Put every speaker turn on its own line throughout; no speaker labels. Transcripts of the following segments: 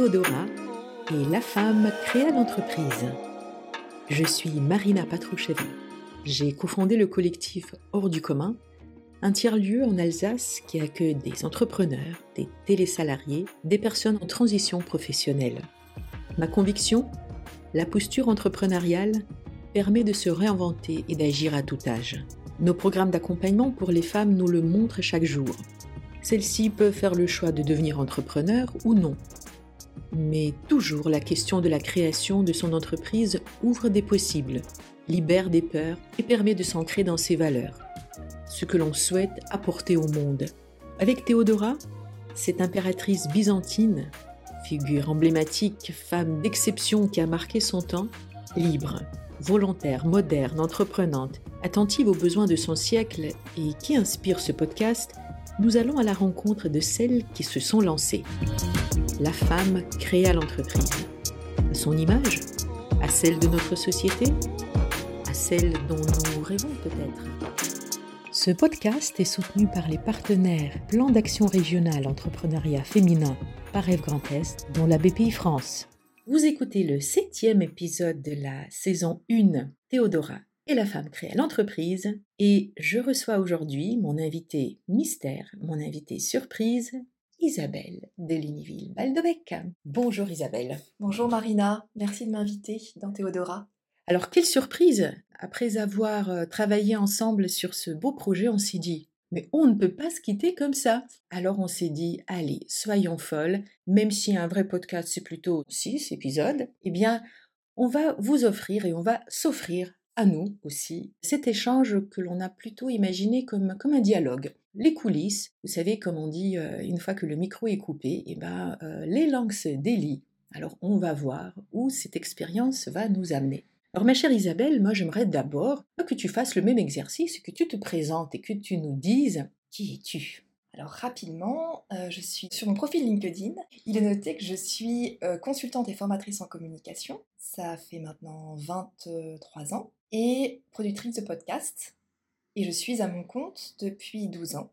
Théodora et La femme créa l'entreprise. Je suis Marina Patroucheva. J'ai cofondé le collectif Hors du commun, un tiers-lieu en Alsace qui accueille des entrepreneurs, des télésalariés, des personnes en transition professionnelle. Ma conviction La posture entrepreneuriale permet de se réinventer et d'agir à tout âge. Nos programmes d'accompagnement pour les femmes nous le montrent chaque jour. Celles-ci peuvent faire le choix de devenir entrepreneur ou non. Mais toujours la question de la création de son entreprise ouvre des possibles, libère des peurs et permet de s'ancrer dans ses valeurs, ce que l'on souhaite apporter au monde. Avec Théodora, cette impératrice byzantine, figure emblématique, femme d'exception qui a marqué son temps, libre, volontaire, moderne, entreprenante, attentive aux besoins de son siècle et qui inspire ce podcast, nous allons à la rencontre de celles qui se sont lancées. La femme créa l'entreprise. À son image À celle de notre société À celle dont nous rêvons peut-être Ce podcast est soutenu par les partenaires Plan d'action régional entrepreneuriat féminin par Eve Grand Est, dont la BPI France. Vous écoutez le septième épisode de la saison 1 Théodora et la femme créa l'entreprise et je reçois aujourd'hui mon invité mystère, mon invité surprise, Isabelle de Lignyville Baldovec. Bonjour Isabelle.
Bonjour Marina, merci de m'inviter dans Théodora.
Alors quelle surprise Après avoir euh, travaillé ensemble sur ce beau projet, on s'est dit mais on ne peut pas se quitter comme ça. Alors on s'est dit, allez, soyons folles, même si un vrai podcast c'est plutôt six épisodes, eh bien, on va vous offrir et on va s'offrir à nous aussi cet échange que l'on a plutôt imaginé comme, comme un dialogue. Les coulisses, vous savez, comme on dit, euh, une fois que le micro est coupé, eh ben, euh, les langues se délient. Alors on va voir où cette expérience va nous amener. Alors ma chère Isabelle, moi j'aimerais d'abord que tu fasses le même exercice, que tu te présentes et que tu nous dises qui es-tu
alors rapidement, euh, je suis sur mon profil LinkedIn. Il est noté que je suis consultante et formatrice en communication. Ça fait maintenant 23 ans. Et productrice de podcast et je suis à mon compte depuis 12 ans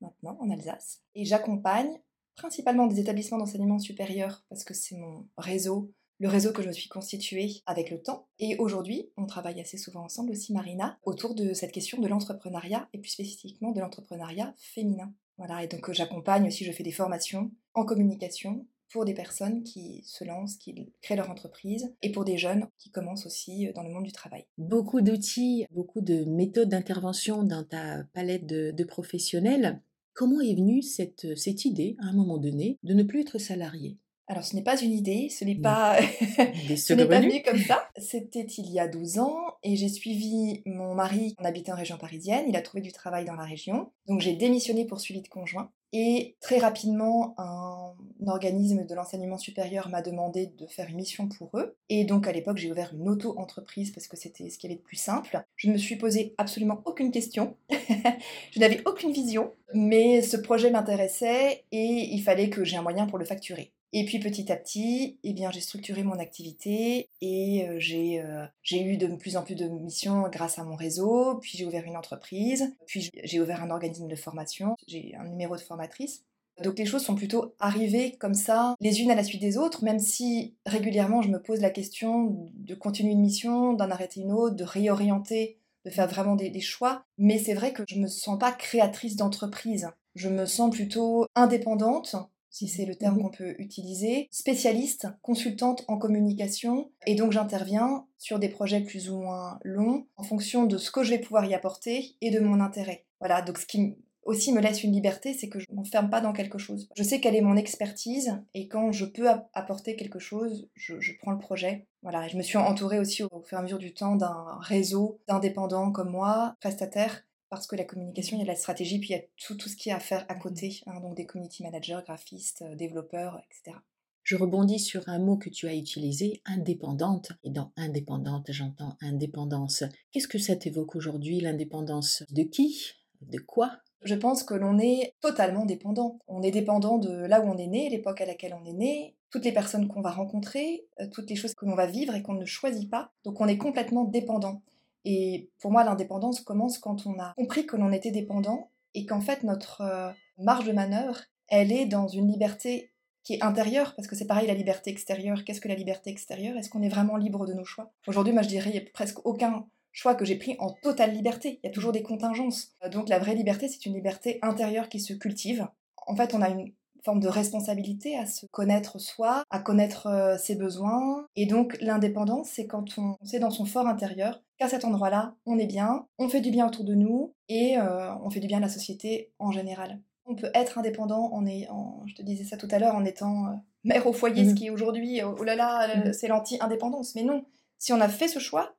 maintenant en Alsace. Et j'accompagne principalement des établissements d'enseignement supérieur parce que c'est mon réseau, le réseau que je me suis constitué avec le temps. Et aujourd'hui, on travaille assez souvent ensemble aussi, Marina, autour de cette question de l'entrepreneuriat et plus spécifiquement de l'entrepreneuriat féminin. Voilà, et donc euh, j'accompagne aussi, je fais des formations en communication pour des personnes qui se lancent, qui créent leur entreprise, et pour des jeunes qui commencent aussi euh, dans le monde du travail.
Beaucoup d'outils, beaucoup de méthodes d'intervention dans ta palette de, professionnels. Comment est venue cette, cette idée, à un moment donné, de ne plus être salarié?
Alors, ce n'est pas une idée, ce n'est pas, ce n'est pas venu comme ça. C'était il y a 12 ans et j'ai suivi mon mari, qui habitait en région parisienne. Il a trouvé du travail dans la région. Donc, j'ai démissionné pour suivi de conjoint. Et très rapidement, un organisme de l'enseignement supérieur m'a demandé de faire une mission pour eux. Et donc à l'époque, j'ai ouvert une auto-entreprise parce que c'était ce qui avait de plus simple. Je ne me suis posé absolument aucune question. je n'avais aucune vision, mais ce projet m'intéressait et il fallait que j'ai un moyen pour le facturer. Et puis petit à petit, eh bien, j'ai structuré mon activité et euh, euh, j'ai eu de plus en plus de missions grâce à mon réseau. Puis j'ai ouvert une entreprise, puis j'ai ouvert un organisme de formation, j'ai un numéro de formatrice. Donc les choses sont plutôt arrivées comme ça, les unes à la suite des autres, même si régulièrement je me pose la question de continuer une mission, d'en arrêter une autre, de réorienter, de faire vraiment des, des choix. Mais c'est vrai que je ne me sens pas créatrice d'entreprise. Je me sens plutôt indépendante si c'est le terme mhm. qu'on peut utiliser, spécialiste, consultante en communication, et donc j'interviens sur des projets plus ou moins longs en fonction de ce que je vais pouvoir y apporter et de mon intérêt. Voilà, donc ce qui aussi me laisse une liberté, c'est que je ne m'enferme pas dans quelque chose. Je sais quelle est mon expertise, et quand je peux apporter quelque chose, je, prends le projet. Voilà, je me suis entourée aussi au fur et à mesure du temps d'un réseau d'indépendants comme moi, prestataires, parce que la communication, il y a la stratégie, puis il y a tout, tout ce qu'il y a à faire à côté, hein, donc des community managers, graphistes, euh, développeurs, etc.
Je rebondis sur un mot que tu as utilisé, indépendante. Et dans indépendante, j'entends indépendance. Qu'est-ce que ça t'évoque aujourd'hui, l'indépendance De qui? De quoi?
Je pense que l'on est totalement dépendant. On est dépendant de là où on est né, l'époque à laquelle on est né, toutes les personnes qu'on va rencontrer, euh, toutes les choses que l'on va vivre et qu'on ne choisit pas. Donc on est complètement dépendant. Et pour moi, l'indépendance commence quand on a compris que l'on était dépendant et qu'en fait, notre euh, marge de manœuvre, elle est dans une liberté qui est intérieure, parce que c'est pareil la liberté extérieure. Qu'est-ce que la liberté extérieure? Est-ce qu'on est vraiment libre de nos choix? Aujourd'hui, moi je dirais, il n'y a presque aucun choix que j'ai pris en totale liberté. Il y a toujours des contingences. Euh, donc la vraie liberté, c'est une liberté intérieure qui se cultive. En fait, on a une forme de responsabilité à se connaître soi, à connaître euh, ses besoins. Et donc l'indépendance, c'est quand on sait dans son fort intérieur qu'à cet endroit-là, on est bien, on fait du bien autour de nous et euh, on fait du bien à la société en général. On peut être indépendant en ayant, je te disais ça tout à l'heure, en étant mère au foyer, ce mmh. qui est aujourd'hui, oh là là, mmh. c'est l'anti-indépendance. Mais non, si on a fait ce choix,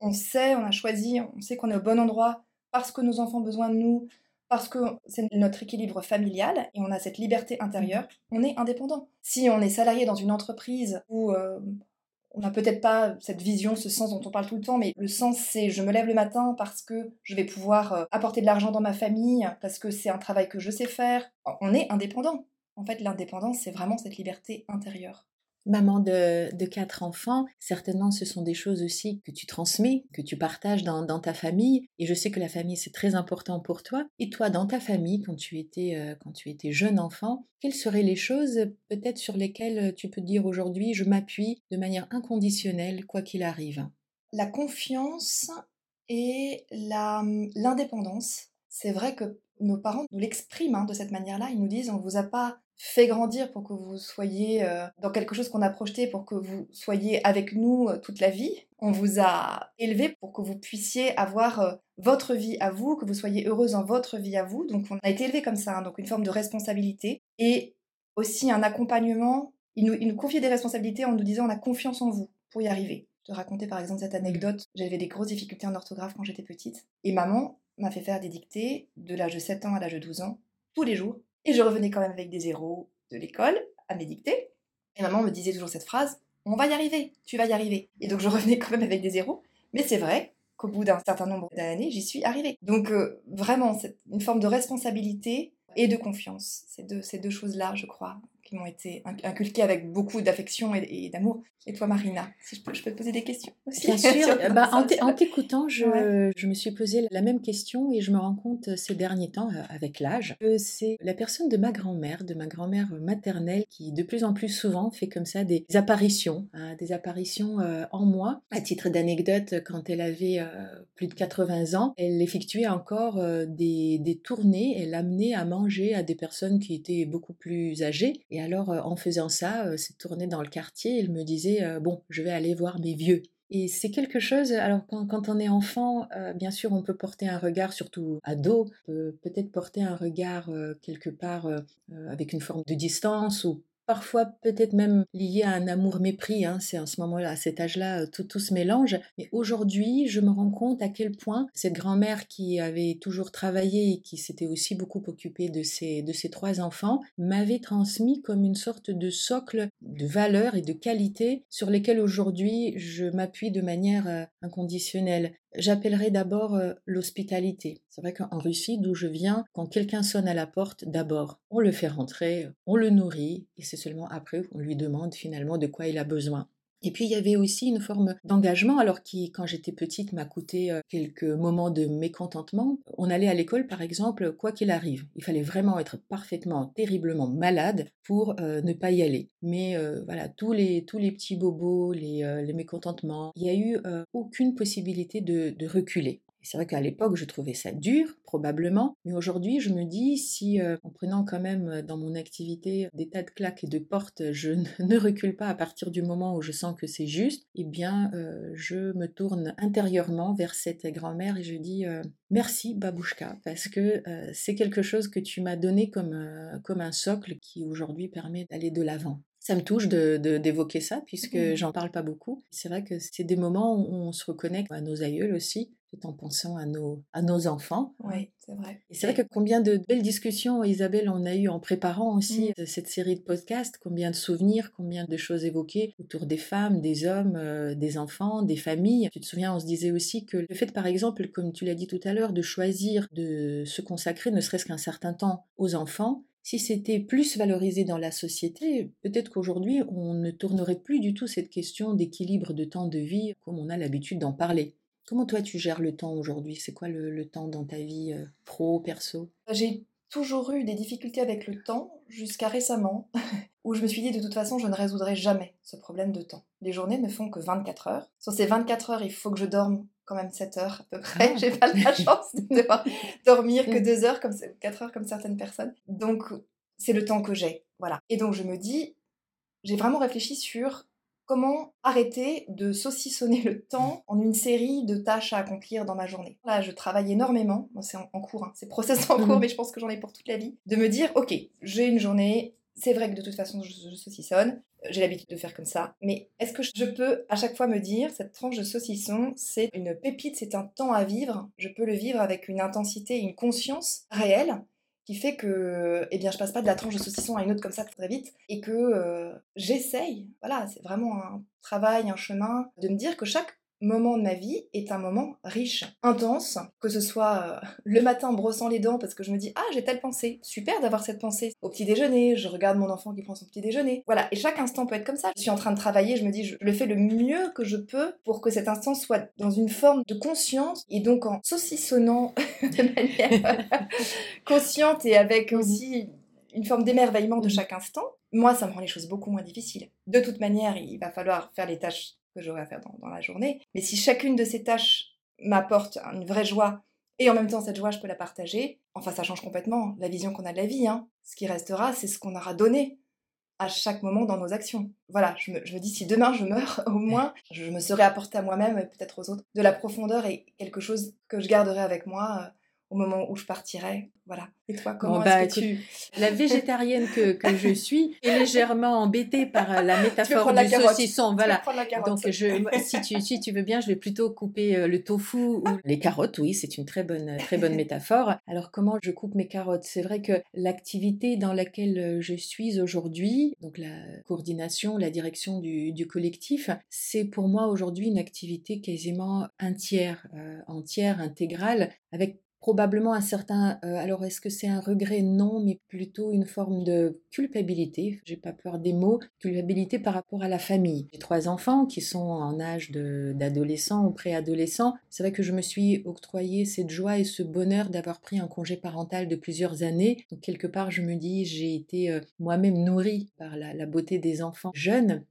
on sait, on a choisi, on sait qu'on est au bon endroit parce que nos enfants ont besoin de nous, parce que c'est notre équilibre familial et on a cette liberté intérieure, mmh. on est indépendant. Si on est salarié dans une entreprise où euh, on n'a peut-être pas cette vision, ce sens dont on parle tout le temps, mais le sens c'est je me lève le matin parce que je vais pouvoir euh, apporter de l'argent dans ma famille, parce que c'est un travail que je sais faire, on est indépendant. En fait, l'indépendance, c'est vraiment cette liberté intérieure.
Maman de, quatre enfants, certainement ce sont des choses aussi que tu transmets, que tu partages dans, ta famille. Et je sais que la famille, c'est très important pour toi. Et toi, dans ta famille, quand tu étais, euh, quand tu étais jeune enfant, quelles seraient les choses peut-être sur lesquelles tu peux dire aujourd'hui, je m'appuie de manière inconditionnelle, quoi qu'il arrive?
La confiance et l'indépendance. C'est vrai que nos parents nous l'expriment hein, de cette manière-là. Ils nous disent on vous a pas fait grandir pour que vous soyez euh, dans quelque chose qu'on a projeté pour que vous soyez avec nous euh, toute la vie. On vous a élevé pour que vous puissiez avoir euh, votre vie à vous, que vous soyez heureuse dans votre vie à vous. Donc on a été élevé comme ça, hein, donc une forme de responsabilité et aussi un accompagnement. Ils nous, nous confiaient des responsabilités en nous disant on a confiance en vous pour y arriver. Je te raconter par exemple cette anecdote. J'avais des grosses difficultés en orthographe quand j'étais petite et maman m'a fait faire des dictées de l'âge de 7 ans à l'âge de 12 ans tous les jours et je revenais quand même avec des zéros de l'école à mes dictées. Et maman me disait toujours cette phrase On va y arriver, tu vas y arriver. Et donc je revenais quand même avec des zéros. Mais c'est vrai qu'au bout d'un certain nombre d'années, j'y suis arrivée. Donc euh, vraiment, c'est une forme de responsabilité et de confiance. Ces deux, ces deux choses-là, je crois, qui m'ont été inculquées avec beaucoup d'affection et, d'amour. Et toi, Marina, si je peux, je peux te poser des questions aussi.
Bien sûr, bah, en t'écoutant, je, je, me suis posé la même question et je me rends compte ces derniers temps, euh, avec l'âge, que c'est la personne de ma grand-mère, de ma grand-mère maternelle, qui de plus en plus souvent fait comme ça des apparitions, hein, des apparitions euh, en moi. À titre d'anecdote, quand elle avait euh, plus de 80 ans, elle effectuait encore des, des tournées, elle amenait à manger à des personnes qui étaient beaucoup plus âgées. Et alors, en faisant ça, cette tournée dans le quartier, elle me disait euh, bon, je vais aller voir mes vieux. Et c'est quelque chose, alors quand, on est enfant, euh, bien sûr, on peut porter un regard, surtout ado, peut peut-être porter un regard euh, quelque part avec une forme de distance ou parfois peut-être même lié à un amour-mépris. Hein, c'est en ce moment-là, à cet âge-là, euh, tout, tout se mélange. Mais aujourd'hui, je me rends compte à quel point cette grand-mère qui avait toujours travaillé et qui s'était aussi beaucoup occupée de ses, de ses trois enfants, m'avait transmis comme une sorte de socle de valeurs et de qualités sur lesquelles aujourd'hui je m'appuie de manière euh, inconditionnelle. J'appellerai d'abord euh, l'hospitalité. C'est vrai qu'en Russie, d'où je viens, quand quelqu'un sonne à la porte, d'abord, on le fait rentrer, on le nourrit, et c'est seulement après qu'on lui demande finalement de quoi il a besoin. Et puis il y avait aussi une forme d'engagement, alors qui, quand j'étais petite, m'a coûté euh, quelques moments de mécontentement. On allait à l'école, par exemple, quoi qu'il arrive. Il fallait vraiment être parfaitement, terriblement malade pour euh, ne pas y aller. Mais euh, voilà, tous les, tous les petits bobos, les, les mécontentements, il n'y a eu aucune possibilité de, de reculer. C'est vrai qu'à l'époque, je trouvais ça dur, probablement, mais aujourd'hui, je me dis, si euh, en prenant quand même euh, dans mon activité des tas de claques et de portes, je ne recule pas à partir du moment où je sens que c'est juste, eh bien, euh, je me tourne intérieurement vers cette grand-mère et je dis merci, Babouchka, parce que c'est quelque chose que tu m'as donné comme un socle qui aujourd'hui permet d'aller de l'avant. Ça me touche d'évoquer de, ça, puisque mmh. j'en parle pas beaucoup. C'est vrai que c'est des moments où on se reconnecte à nos aïeuls aussi, tout en pensant à nos, à nos enfants.
Oui, c'est vrai.
Et c'est vrai que combien de belles discussions, Isabelle, on a eu en préparant aussi mmh. cette série de podcasts, combien de souvenirs, combien de choses évoquées autour des femmes, des hommes, euh, des enfants, des familles. Tu te souviens, on se disait aussi que le fait, par exemple, comme tu l'as dit tout à l'heure, de choisir de se consacrer ne serait-ce qu'un certain temps aux enfants, si c'était plus valorisé dans la société, peut-être qu'aujourd'hui, on ne tournerait plus du tout cette question d'équilibre de temps de vie comme on a l'habitude d'en parler. Comment toi tu gères le temps aujourd'hui? C'est quoi le, temps dans ta vie euh, pro, perso?
J'ai toujours eu des difficultés avec le temps jusqu'à récemment, où je me suis dit de toute façon, je ne résoudrai jamais ce problème de temps. Les journées ne font que 24 heures. Sur ces 24 heures, il faut que je dorme quand même 7 heures à peu près. J'ai pas la chance de devoir dormir que 2 heures, comme 4 heures comme certaines personnes. Donc, c'est le temps que j'ai. Voilà. Et donc, je me dis, j'ai vraiment réfléchi sur comment arrêter de saucissonner le temps en une série de tâches à accomplir dans ma journée. Là, je travaille énormément, c'est en, cours, hein. c'est process en cours, mhm. mais je pense que j'en ai pour toute la vie, de me dire, ok, j'ai une journée, c'est vrai que de toute façon, je, saucissonne, j'ai l'habitude de faire comme ça, mais est-ce que je peux à chaque fois me dire, cette tranche de saucisson, c'est une pépite, c'est un temps à vivre, je peux le vivre avec une intensité, une conscience réelle, qui fait que eh bien, je passe pas de la tranche de saucisson à une autre comme ça très vite et que euh, j'essaye, voilà, c'est vraiment un travail, un chemin, de me dire que chaque moment de ma vie est un moment riche, intense, que ce soit euh, le matin en brossant les dents parce que je me dis ah j'ai telle pensée, super d'avoir cette pensée. Au petit déjeuner, je regarde mon enfant qui prend son petit déjeuner. Voilà, et chaque instant peut être comme ça. Je suis en train de travailler, je me dis je le fais le mieux que je peux pour que cet instant soit dans une forme de conscience et donc en saucissonnant de manière consciente et avec aussi une forme d'émerveillement de chaque instant, moi, ça me rend les choses beaucoup moins difficiles. De toute manière, il va falloir faire les tâches que j'aurai à faire dans, la journée. Mais si chacune de ces tâches m'apporte une vraie joie, et en même temps cette joie, je peux la partager, enfin ça change complètement la vision qu'on a de la vie. Hein. Ce qui restera, c'est ce qu'on aura donné à chaque moment dans nos actions. Voilà, je me, je me, dis si demain je meurs, au moins je me serai apporté à moi-même et peut-être aux autres de la profondeur et quelque chose que je garderai avec moi euh, au moment où je partirai. Voilà. Et toi, comment
bah, est-ce que tu... La végétarienne que, que je suis est légèrement embêtée par euh, la métaphore du saucisson. Voilà. Donc, je, si, tu, si tu veux bien, je vais plutôt couper euh, le tofu ou les carottes. Oui, c'est une très bonne, très bonne métaphore. Alors, comment je coupe mes carottes? C'est vrai que l'activité dans laquelle euh, je suis aujourd'hui, donc la coordination, la direction du, du collectif, c'est pour moi aujourd'hui une activité quasiment entière, entière, intégrale, avec probablement un certain. Euh, alors, est-ce que c'est un regret? Non, mais plutôt une forme de culpabilité. J'ai pas peur des mots. Culpabilité par rapport à la famille. J'ai trois enfants qui sont en âge d'adolescent ou préadolescent. C'est vrai que je me suis octroyé cette joie et ce bonheur d'avoir pris un congé parental de plusieurs années. Donc, quelque part, je me dis, j'ai été euh, moi-même nourrie par la beauté des enfants jeunes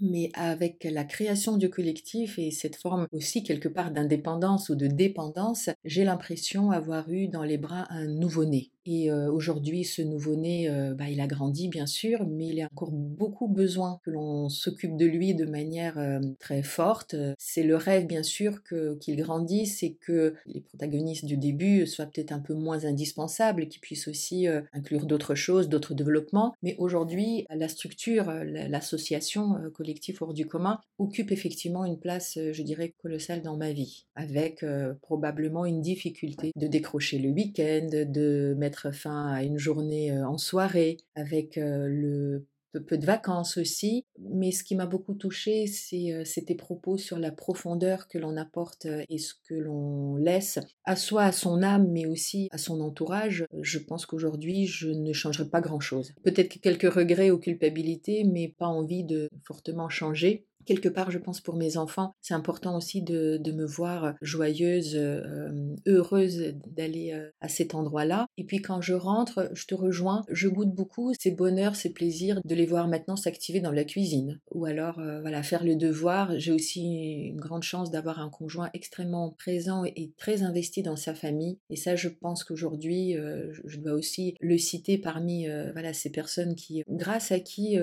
mais avec la création du collectif et cette forme aussi quelque part d'indépendance ou de dépendance, j'ai l'impression avoir eu dans les bras un nouveau-né. Et aujourd'hui, ce nouveau-né, bah, il a grandi bien sûr, mais il a encore beaucoup besoin que l'on s'occupe de lui de manière très forte. C'est le rêve bien sûr qu'il grandisse et que les protagonistes du début soient peut-être un peu moins indispensables, qu'ils puissent aussi inclure d'autres choses, d'autres développements. Mais aujourd'hui, la structure, l'association collectif hors du commun occupe effectivement une place, je dirais, colossale dans ma vie, avec probablement une difficulté de décrocher le week-end, de mettre fin à une journée en soirée, avec le peu, de vacances aussi. Mais ce qui m'a beaucoup touchée, c'est tes propos sur la profondeur que l'on apporte et ce que l'on laisse à soi, à son âme, mais aussi à son entourage. Je pense qu'aujourd'hui, je ne changerai pas grand-chose. Peut-être quelques regrets ou culpabilités, mais pas envie de fortement changer quelque part, je pense, pour mes enfants, c'est important aussi de, me voir joyeuse, euh, heureuse d'aller euh, à cet endroit-là. Et puis quand je rentre, je te rejoins, je goûte beaucoup ces bonheurs, ces plaisirs de les voir maintenant s'activer dans la cuisine. Ou alors, euh, voilà, faire le devoir. J'ai aussi une grande chance d'avoir un conjoint extrêmement présent et très investi dans sa famille. Et ça, je pense qu'aujourd'hui, je dois aussi le citer parmi voilà, ces personnes qui, grâce à qui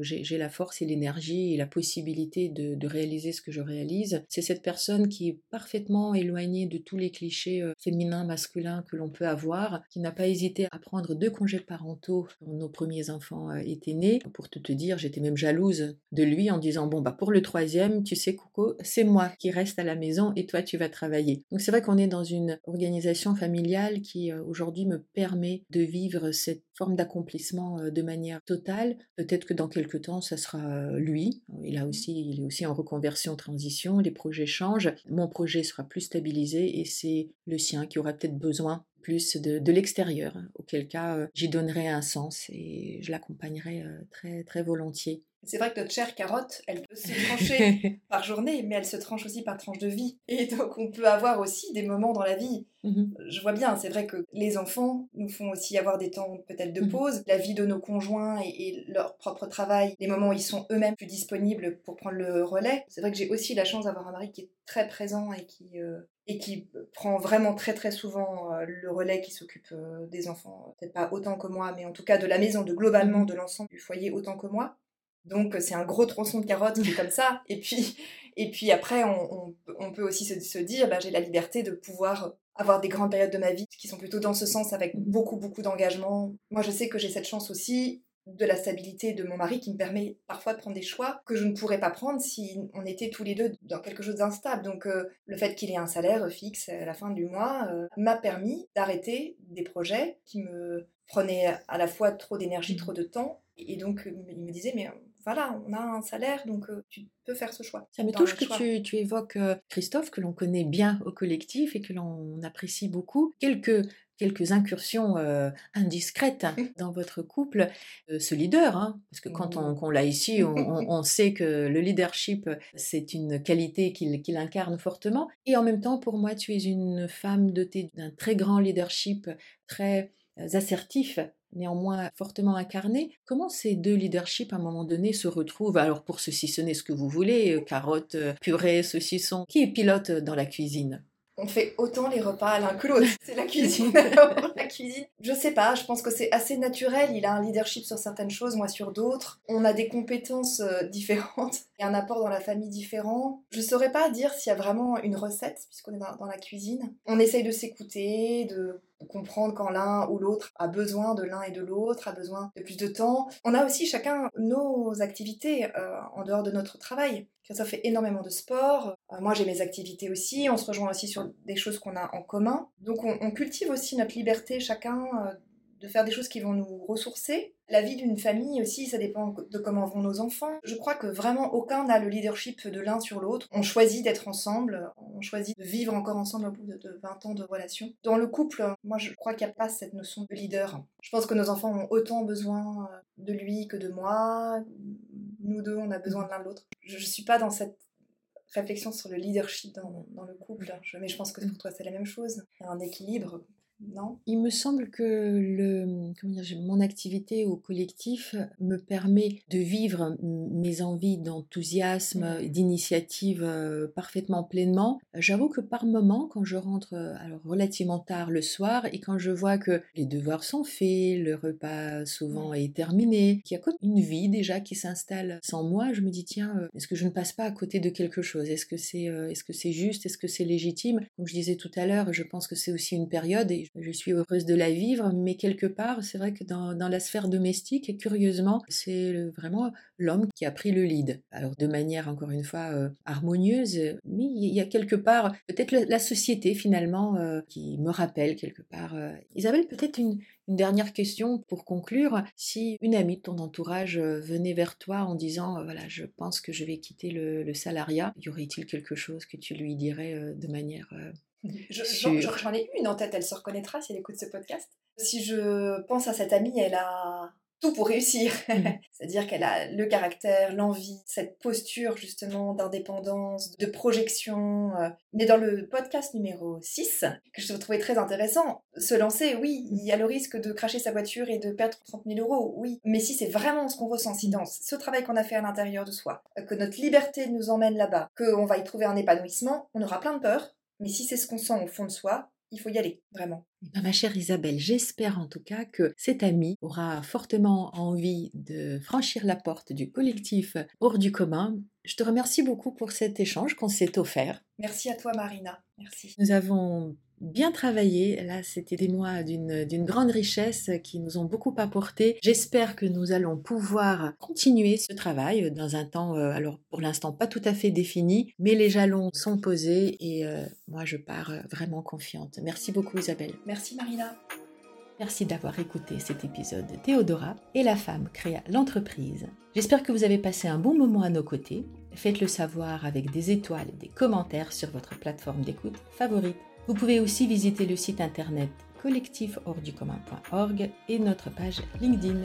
j'ai la force et l'énergie et la possibilité de, réaliser ce que je réalise. C'est cette personne qui est parfaitement éloignée de tous les clichés euh, féminins, masculins que l'on peut avoir, qui n'a pas hésité à prendre deux congés parentaux quand nos premiers enfants euh, étaient nés. Pour te, dire, j'étais même jalouse de lui en disant, bon, bah pour le troisième, tu sais, Coco, c'est moi qui reste à la maison et toi, tu vas travailler. Donc c'est vrai qu'on est dans une organisation familiale qui euh, aujourd'hui me permet de vivre cette forme d'accomplissement de manière totale. Peut-être que dans quelques temps, ça sera lui. Il a aussi, il est aussi en reconversion, transition. Les projets changent. Mon projet sera plus stabilisé et c'est le sien qui aura peut-être besoin plus de, l'extérieur, auquel cas j'y donnerai un sens et je l'accompagnerai très très volontiers.
C'est vrai que notre chère carotte, elle peut se trancher par journée, mais elle se tranche aussi par tranche de vie. Et donc on peut avoir aussi des moments dans la vie. Mhm. Je vois bien, c'est vrai que les enfants nous font aussi avoir des temps peut-être de mhm. pause. La vie de nos conjoints et, leur propre travail, les moments où ils sont eux-mêmes plus disponibles pour prendre le relais. C'est vrai que j'ai aussi la chance d'avoir un mari qui est très présent et qui, euh, et qui prend vraiment très très souvent euh, le relais, qui s'occupe euh, des enfants, peut-être pas autant que moi, mais en tout cas de la maison, de globalement mhm. de l'ensemble du foyer autant que moi. Donc c'est un gros tronçon de carotte qui est comme ça. Et puis, et puis après, on, peut aussi se, dire, bah, j'ai la liberté de pouvoir avoir des grandes périodes de ma vie qui sont plutôt dans ce sens avec beaucoup, beaucoup d'engagement. Moi, je sais que j'ai cette chance aussi de la stabilité de mon mari qui me permet parfois de prendre des choix que je ne pourrais pas prendre si on était tous les deux dans quelque chose d'instable. Donc euh, le fait qu'il ait un salaire fixe à la fin du mois euh, m'a permis d'arrêter des projets qui me prenaient à la fois trop d'énergie, trop de temps. Et donc il me disait mais voilà, on a un salaire, donc euh, tu peux faire ce choix.
Ça me touche que tu, évoques euh, Christophe, que l'on connaît bien au collectif et que l'on apprécie beaucoup. Quelques, quelques incursions euh, indiscrètes dans votre couple. ce leader, hein, parce que quand on, l'a ici, on, sait que le leadership, c'est une qualité qu'il incarne fortement. Et en même temps, pour moi, tu es une femme dotée d'un très grand leadership, très assertif néanmoins fortement incarné. Comment ces deux leaderships à un moment donné se retrouvent? Alors pour ce ce que vous voulez, euh, carottes, euh, purée, saucisson. Qui est pilote dans la cuisine?
On fait autant les repas l'un que l'autre. C'est la cuisine. la cuisine. Je sais pas, je pense que c'est assez naturel. Il a un leadership sur certaines choses, moi sur d'autres. On a des compétences euh, différentes et un apport dans la famille différent. Je saurais pas dire s'il y a vraiment une recette, puisqu'on est dans, la cuisine. On essaye de s'écouter, de comprendre quand l'un ou l'autre a besoin de l'un et de l'autre, a besoin de plus de temps. On a aussi chacun nos activités euh, en dehors de notre travail. Ça fait énormément de sport. Euh, moi, j'ai mes activités aussi. On se rejoint aussi sur des choses qu'on a en commun. Donc, on, cultive aussi notre liberté chacun euh, de faire des choses qui vont nous ressourcer. La vie d'une famille aussi, ça dépend de comment vont nos enfants. Je crois que vraiment aucun n'a le leadership de l'un sur l'autre. On choisit d'être ensemble, on choisit de vivre encore ensemble au bout de 20 ans de relation. Dans le couple, moi je crois qu'il n'y a pas cette notion de leader. Je pense que nos enfants ont autant besoin euh, de lui que de moi. Nous deux, on a besoin de l'un de l'autre. Je ne suis pas dans cette réflexion sur le leadership dans, dans le couple, mais je pense que pour toi c'est la même chose. Il y a un équilibre non
Il me semble que le, mon activité au collectif me permet de vivre mes envies d'enthousiasme, mmh. d'initiative euh, parfaitement pleinement. J'avoue que par moment, quand je rentre euh, alors relativement tard le soir et quand je vois que les devoirs sont faits, le repas souvent mmh. est terminé, qu'il y a comme une vie déjà qui s'installe sans moi, je me dis tiens, euh, est-ce que je ne passe pas à côté de quelque chose? Est-ce que c'est est-ce que c'est juste? Est-ce que c'est légitime? Comme je disais tout à l'heure, je pense que c'est aussi une période et je suis heureuse de la vivre, mais quelque part, c'est vrai que dans, la sphère domestique, curieusement, c'est vraiment l'homme qui a pris le lead. Alors de manière, encore une fois, euh, harmonieuse, mais il y a quelque part, peut-être la, société finalement, euh, qui me rappelle quelque part. Euh. Isabelle, peut-être une, dernière question pour conclure. Si une amie de ton entourage venait vers toi en disant, voilà, je pense que je vais quitter le, le salariat, y aurait-il quelque chose que tu lui dirais de manière
J'en ai une en tête, elle se reconnaîtra si elle écoute ce podcast. Si je pense à cette amie, elle a tout pour réussir. Mm. C'est-à-dire qu'elle a le caractère, l'envie, cette posture justement d'indépendance, de projection. Euh. Mais dans le podcast numéro 6, que je trouvais très intéressant, se lancer, oui, il y a le risque de cracher sa voiture et de perdre 30 000 euros, oui. Mais si c'est vraiment ce qu'on ressent, si dans ce travail qu'on a fait à l'intérieur de soi, que notre liberté nous emmène là-bas, qu'on va y trouver un épanouissement, on aura plein de peur, mais si c'est ce qu'on sent au fond de soi, il faut y aller, vraiment.
Eh ben, ma chère Isabelle, j'espère en tout cas que cet ami aura fortement envie de franchir la porte du collectif hors du commun. Je te remercie beaucoup pour cet échange qu'on s'est offert.
Merci à toi Marina. Merci.
Nous avons bien travaillé. Là, c'était des mois d'une grande richesse qui nous ont beaucoup apporté. J'espère que nous allons pouvoir continuer ce travail dans un temps, euh, alors pour l'instant pas tout à fait défini, mais les jalons sont posés et euh, moi je pars euh, vraiment confiante. Merci beaucoup Isabelle.
Merci Marina.
Merci d'avoir écouté cet épisode de Théodora et la femme créa l'entreprise. J'espère que vous avez passé un bon moment à nos côtés. Faites-le savoir avec des étoiles et des commentaires sur votre plateforme d'écoute favorite. Vous pouvez aussi visiter le site internet collectifhorducommun.org et notre page LinkedIn.